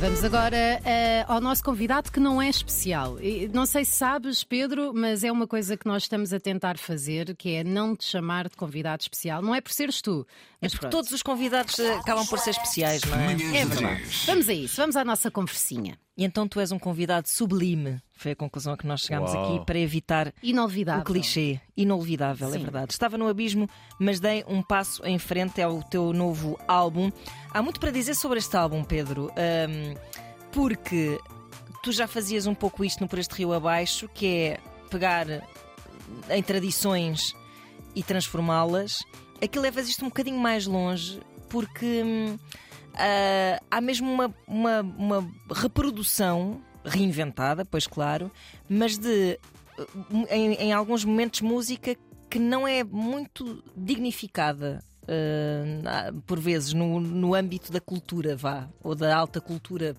Vamos agora eh, ao nosso convidado que não é especial. E Não sei se sabes, Pedro, mas é uma coisa que nós estamos a tentar fazer, que é não te chamar de convidado especial. Não é por seres tu, É mas porque pronto. todos os convidados eh, acabam por ser especiais, não é? É verdade. Vamos a isso, vamos à nossa conversinha. E então tu és um convidado sublime. Foi a conclusão a que nós chegámos Uau. aqui para evitar Inolvidável. o clichê. Inolvidável, é Sim. verdade. Estava no abismo, mas dei um passo em frente ao teu novo álbum. Há muito para dizer sobre este álbum, Pedro. Ahm, porque tu já fazias um pouco isto no Por Este Rio Abaixo, que é pegar em tradições e transformá-las. Aqui levas isto um bocadinho mais longe, porque hum, ah, há mesmo uma, uma, uma reprodução reinventada, pois claro, mas de uh, em, em alguns momentos música que não é muito dignificada. Ah, por vezes no, no âmbito da cultura, vá, ou da alta cultura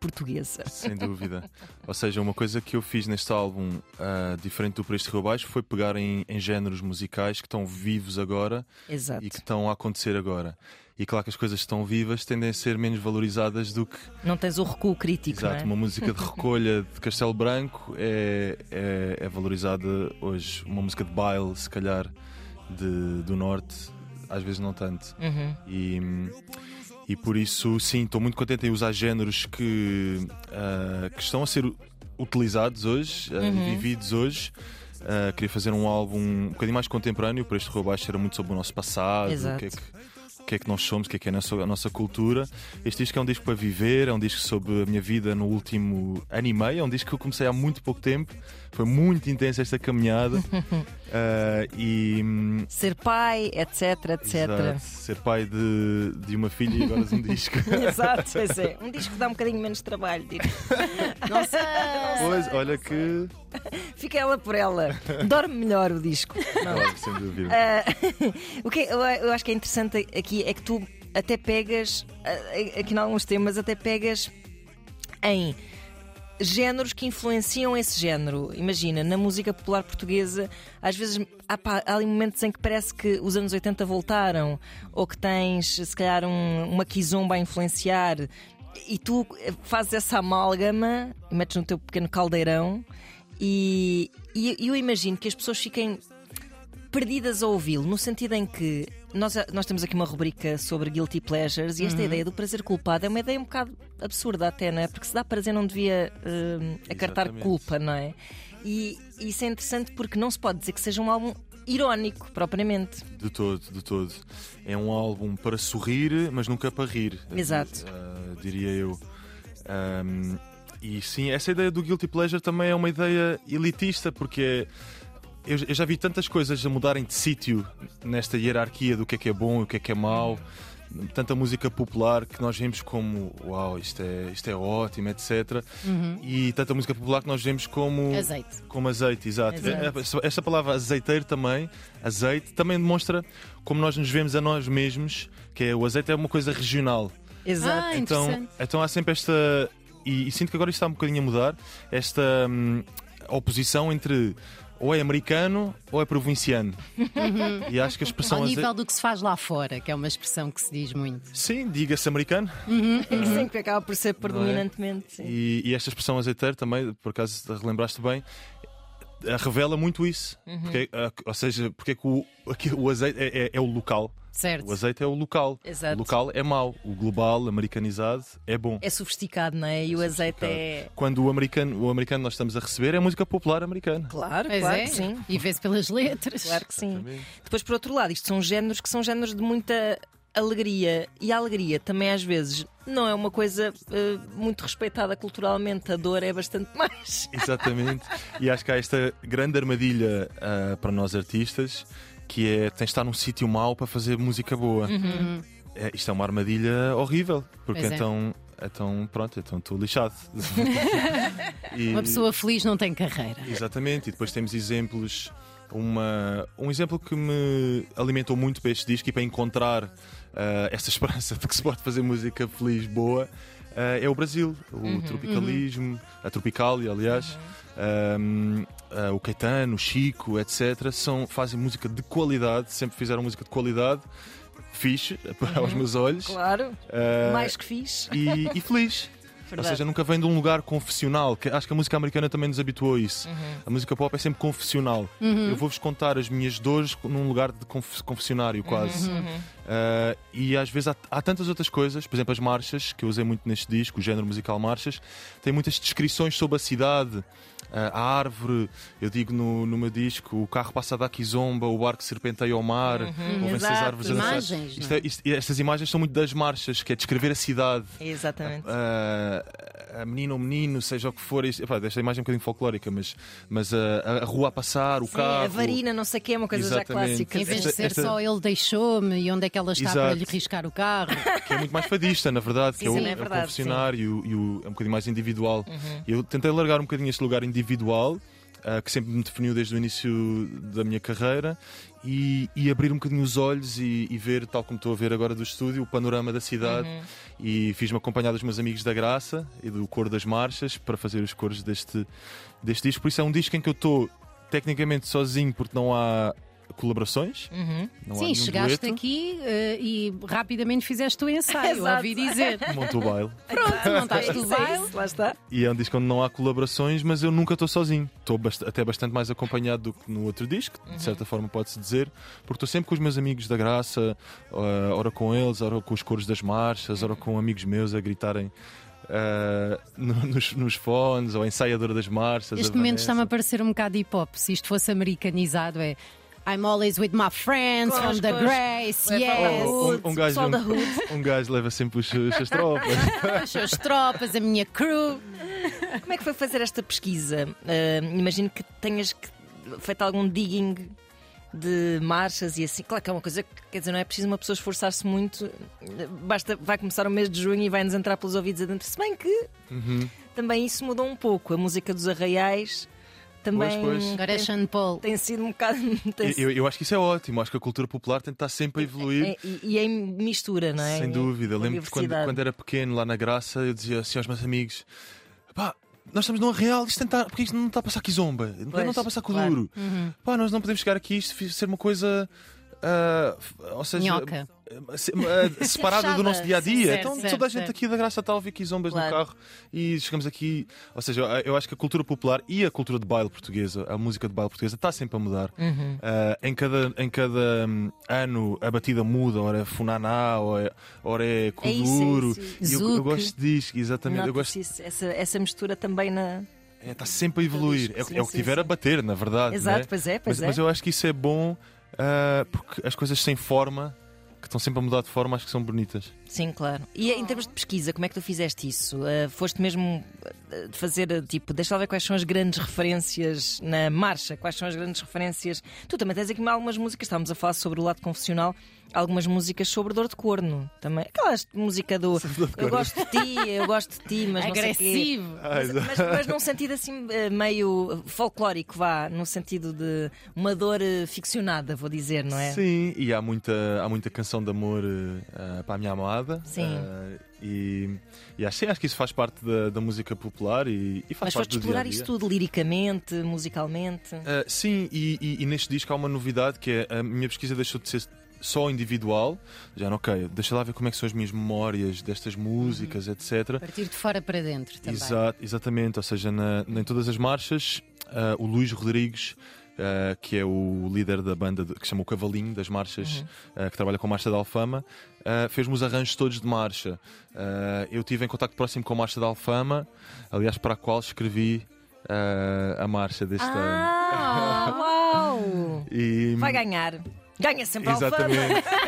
portuguesa. Sem dúvida. Ou seja, uma coisa que eu fiz neste álbum, ah, diferente do Por Este Rio Abaixo, foi pegar em, em géneros musicais que estão vivos agora Exato. e que estão a acontecer agora. E claro que as coisas que estão vivas tendem a ser menos valorizadas do que Não tens o recuo crítico, Exato, é? uma música de recolha de Castelo Branco é, é, é valorizada hoje. Uma música de baile, se calhar, de, do Norte, às vezes não tanto. Uhum. E, e por isso, sim, estou muito contente em usar géneros que, ah, que estão a ser utilizados hoje, Uhum. e vividos hoje. Ah, queria fazer um álbum um bocadinho mais contemporâneo, por este Rua Baixo era muito sobre o nosso passado, Exato. o que é que que é que nós somos, o que é que é a nossa, a nossa cultura. Este disco é um disco para viver, é um disco sobre a minha vida no último ano e meio, é um disco que eu comecei há muito pouco tempo, foi muito intensa esta caminhada. Ah, e hum, Ser pai, etc, etc. exato, ser pai de, de uma filha e agora de um disco. Exato, pois é. Um disco que dá um bocadinho menos trabalho. digo. Não sei. pois, olha que. Fica ela por ela. Dorme melhor o disco. Não. Claro, sem dúvida. Ah, o que eu, eu acho que é interessante aqui é que tu até pegas, aqui em alguns temas, até pegas em géneros que influenciam esse género. Imagina, na música popular portuguesa, às vezes há, há ali momentos em que parece que os anos 80 voltaram, ou que tens, se calhar, um, uma kizomba a influenciar. E tu eh, fazes essa amálgama e metes no teu pequeno caldeirão, e, e eu imagino que as pessoas fiquem perdidas a ouvi-lo, no sentido em que nós, nós temos aqui uma rubrica sobre guilty pleasures e esta ideia do prazer culpado é uma ideia um bocado absurda até, não é? Porque se dá prazer não devia hum, acartar culpa, não é? E isso é interessante porque não se pode dizer que seja um álbum irónico, propriamente. De todo, de todo. É um álbum para sorrir, mas nunca para rir. Exato. Ah, diria eu. Ahm, e sim, essa ideia do Guilty Pleasure também é uma ideia elitista, porque eu, eu já vi tantas coisas a mudarem de sítio nesta hierarquia do que é que é bom e o que é que é mau. Tanta música popular que nós vemos como uau, isto é, isto é ótimo, etc. E tanta música popular que nós vemos como Azeite. como azeite, exato. Exato. É- Esta, palavra azeiteiro também, azeite, também demonstra como nós nos vemos a nós mesmos, que é o azeite é uma coisa regional. Exato. Ah, Então, então há sempre esta. E, e sinto que agora isto está um bocadinho a mudar, esta hum, oposição entre ou é americano ou é provinciano. E acho que a expressão Ao nível do que se faz lá fora, que é uma expressão que se diz muito. Sim, diga-se americano. Sim, que acaba por ser predominantemente. sim. E, e esta expressão azeiteiro também, por acaso relembraste bem, revela muito isso. Uhum. Porque, eh, ou seja, porque é que o, aqui o azeite é, é- é o local. Certo. O azeite é o local. Exato. O local é mau. O global, americanizado, é bom. É sofisticado, não é? E o azeite é. Quando o americano, o americano nós estamos a receber é música popular americana. Claro, Pois claro é. que sim. E vê-se pelas letras. Claro que sim. Exatamente. Depois, por outro lado, isto são géneros que são géneros de muita alegria. E a alegria também, às vezes, não é uma coisa eh, muito respeitada culturalmente. A dor é bastante mais. Exatamente. e acho que há esta grande armadilha ah, para nós artistas que é tens de estar num sítio mau para fazer música boa. Uhum. É, isto é uma armadilha horrível, porque Pois é. então, então pronto, então estou lixado. E- Uma pessoa feliz não tem carreira. Exatamente, e depois temos exemplos. Uma, um exemplo que me alimentou muito para este disco e para encontrar ah, essa esperança de que se pode fazer música feliz, boa, ah, é o Brasil. O tropicalismo, a Tropicália, aliás. Ahm, ah, o Caetano, o Chico, etc. São, fazem música de qualidade, sempre fizeram música de qualidade, fixe, aos meus olhos. Claro. Ah, mais que fixe. e, e feliz. Verdade. seja, nunca vem de um lugar confessional. Que acho que a música americana também nos habituou a isso. Uhum. A música pop é sempre confessional. Eu vou-vos contar as minhas dores num lugar de conf- confessionário, quase. Uhum. Uh, e às vezes há, há tantas outras coisas, por exemplo, as marchas, que eu usei muito neste disco, o género musical marchas, tem muitas descrições sobre a cidade. A árvore, eu digo no, no meu disco, o carro passa da Kizomba, o barco serpenteia ao mar, ouvem-se as árvores a dançar. Imagens, Isto é? é- isto- estas imagens são muito das marchas, que é descrever a cidade. Exatamente. Uh, a menina ou menino, seja o que for, isto, epá, esta imagem é um bocadinho folclórica, mas, mas a, a rua a passar, o Sim, carro. a varina, não sei o que, é uma coisa já Exatamente. clássica. Em vez de ser esta- só ele deixou-me e onde é que ela está Exato. para lhe riscar o carro. que é muito mais fadista, na verdade, que é o, sim, é é o verdade, confessionário e o- e o- é um bocadinho mais individual. Uhum. Eu tentei largar um bocadinho este lugar individual, ah, que sempre me definiu desde o início da minha carreira, e, e abrir um bocadinho os olhos e, e ver, tal como estou a ver agora do estúdio, o panorama da cidade. Uhum. E fiz-me acompanhar dos meus amigos da Graça e do Coro das Marchas para fazer os coros deste, deste disco. Por isso é um disco em que eu estou tecnicamente sozinho, porque não há colaborações. Uhum. Sim, chegaste dueto. aqui eh, e rapidamente fizeste o ensaio, Exato. ouvi dizer. Monto o baile. Pronto, montaste o é baile. isso, lá está. E é um disco onde não há colaborações, mas eu nunca estou sozinho. Estou bast- até bastante mais acompanhado do que no outro disco, de certa forma pode-se dizer, porque estou sempre com os meus amigos da graça, ah, ora com eles, ora com os coros das marchas, ora com amigos meus a gritarem no- nos, nos fones, ou a ensaiadora das marchas. Este momento está-me a parecer um bocado hip hop. Se isto fosse americanizado, é I'm always with my friends Cos, from the cos. Grace, yes. Hood, Um- um gajo- Hood. Um gajo leva sempre os, as suas tropas. As suas tropas, a minha crew. Como é que foi fazer esta pesquisa? Ah, imagino que tenhas que- feito algum digging de marchas e assim. Claro que é uma coisa que quer dizer, não é preciso uma pessoa esforçar-se muito. Basta, vai começar o mês de junho e vai-nos entrar pelos ouvidos adentro. Se bem que Uhum. também isso mudou um pouco. A música dos arraiais também Pois, pois. Agora é Sean Paul. tem sido um bocado. tem Eu, eu acho que isso é ótimo. Acho que a cultura popular tem de estar sempre a evoluir. É, e, e em mistura, não é? Sem dúvida. Com Lembro que quando, quando era pequeno, lá na Graça, eu dizia assim aos meus amigos: pá, nós estamos num real, isto tentar, porque isto não está a passar aqui zomba, Pois, não está a passar com claro. duro. Pá, nós não podemos chegar aqui isto ser uma coisa. f- ou seja, Nhoca. se- separada do nosso dia a dia. Então certo, toda a gente certo. aqui da Graça está a ouvir aqui zombas Claro. no carro e chegamos aqui. Ou seja, eu acho que a cultura popular e a cultura de baile portuguesa, a música de baile portuguesa, está sempre a mudar. Uhum. Ah, em cada, em cada hum, ano a batida muda, ora é funaná, ora é, ora é É isso, é kuduro. isso. E eu, eu gosto disto, exatamente. Eu gosto, isso, essa, essa mistura também na. é, está sempre a evoluir. É, o- Sim, é o que sim, tiver sim. a bater, na verdade. Exato, né? pois é, pois mas, é. mas eu acho que isso é bom ah, porque as coisas sem forma, que estão sempre a mudar de forma, acho que são bonitas. Sim, claro. E em termos de pesquisa, como é que tu fizeste isso? Ah, foste mesmo ah, fazer, ah, tipo, deixa lá ver quais são as grandes referências na marcha, quais são as grandes referências. Tu também tens aqui algumas músicas, estávamos a falar sobre o lado confessional, algumas músicas sobre dor de corno também. Aquela música do Eu gosto de ti, eu gosto de ti, mas não sei quê. Agressivo. Mas, mas, mas num sentido assim eh, meio folclórico, vá, no sentido de uma dor eh, ficcionada, vou dizer, não é? Sim, e há muita, há muita canção de amor ah, para a minha amada. Sim. Ah, e e acho, sim, acho que isso faz parte da, da música popular e, e faz Mas parte foste do explorar isso tudo liricamente, musicalmente. Uh, sim, e, e- e neste disco há uma novidade que é a minha pesquisa deixou de ser só individual. Já, ok, deixa lá ver como é que são as minhas memórias destas músicas, etc. Partir de fora para dentro também. Exato, exatamente, ou seja, na, em todas as marchas, uh, o Luís Rodrigues. uh, que é o líder da banda de- que se chama o Cavalinho das marchas, uh, que trabalha com a Marcha da Alfama, uh, fez-me os arranjos todos de marcha. Eu tive em contacto próximo com a Marcha da Alfama, aliás, para a qual escrevi a marcha deste ano. Ah, uau! E- Vai ganhar. Ganha sempre Exatamente. Alfama.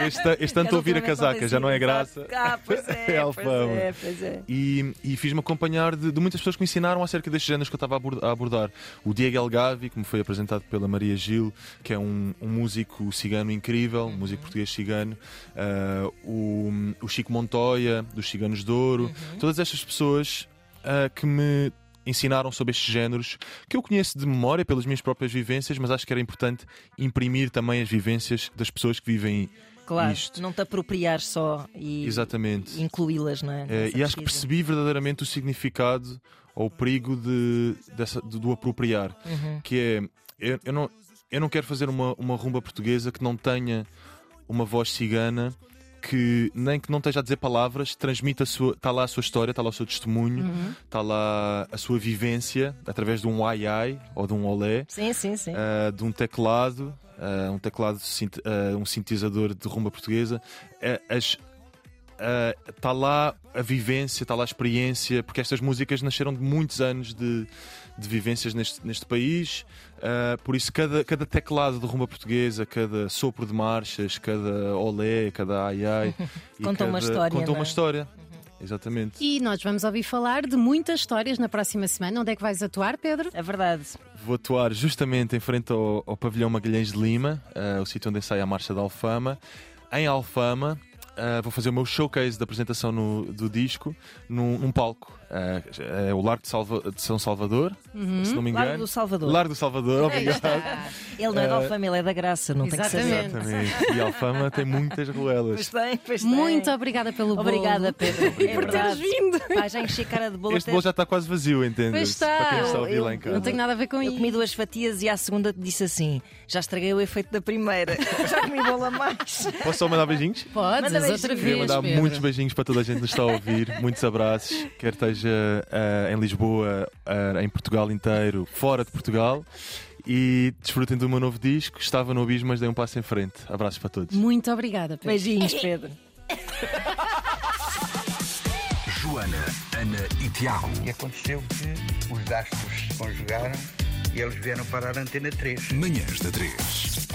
Este, este a ouvir a casaca, já não é graça. Ah, pois é, É pois Alfama. é, pois é. E, e fiz-me acompanhar de, de muitas pessoas que me ensinaram acerca destes géneros que eu estava a abor- a abordar. O Diego Elgavi, que me foi apresentado pela Maria Gil, que é um, um músico cigano incrível, um músico português cigano. Ah, o, o Chico Montoya, dos Ciganos de Ouro. Todas estas pessoas ah, que me ensinaram sobre estes géneros que eu conheço de memória pelas minhas próprias vivências, mas acho que era importante imprimir também as vivências das pessoas que vivem Claro, isto. não te apropriar só e Exatamente. incluí-las, não é? É, e acho que percebi verdadeiramente o significado ou o perigo de, dessa- de- do apropriar. Uhum. Que é, eu, eu não, eu não quero fazer uma, uma rumba portuguesa que não tenha uma voz cigana que, nem que não esteja a dizer palavras, transmite a sua. Está lá a sua história, está lá o seu testemunho, está lá a sua vivência através de um ai ai ou de um olé, Sim, sim, sim. uh, de um teclado, uh, um teclado, uh, um sintetizador de rumba portuguesa. As- está lá a vivência, está lá a experiência, porque estas músicas nasceram de muitos anos de, de vivências neste, neste país. Uh, por isso, cada, cada teclado de rumba portuguesa, cada sopro de marchas, cada olé, cada ai ai, e Conta uma cada- história, Conta não uma é? história. Exatamente. E nós vamos ouvir falar de muitas histórias na próxima semana. Onde é que vais atuar, Pedro? É verdade. Vou atuar justamente em frente ao, ao pavilhão Magalhães de Lima, uh, o sítio onde ensaia a Marcha da Alfama. Em Alfama, uh, vou fazer o meu showcase da apresentação no- do disco num, num palco. Uh, é o Largo de, Salva- de São Salvador, se não me engano. Largo do Salvador. Largo do Salvador, obrigado. Ele não é da Eh, Alfama, ele é da Graça, não tem que Exatamente. saber. Exatamente. E Alfama tem muitas Pois ruelas. tem, pois tem. Muito obrigada pelo bolo. Obrigada, Pedro. É por teres vindo. Pá, já enchi a cara de bolo Este até- bolo já está quase vazio, Pois entende-se? está. Para quem está a ouvir Eu- lá em casa. Não tenho nada a ver com Eu isso. comi duas fatias e à segunda disse assim: já estraguei o efeito da primeira. Já comi bolo a mais. Posso só mandar beijinhos? Podes, Manda outra beijinhos. vez. Queria mandar Pedro. muitos beijinhos para toda a gente que nos está a ouvir, muitos abraços, quer esteja ah, em Lisboa, ah, em Portugal inteiro, fora de Portugal. E desfrutem do meu novo disco. Estava no abismo, mas dei um passo em frente. Abraços para todos. Muito obrigada, Pedro. Beijinhos, Pedro. Joana, Ana e Tiago. E aconteceu que os astros se conjugaram e eles vieram parar a antena 3. Manhãs da 3.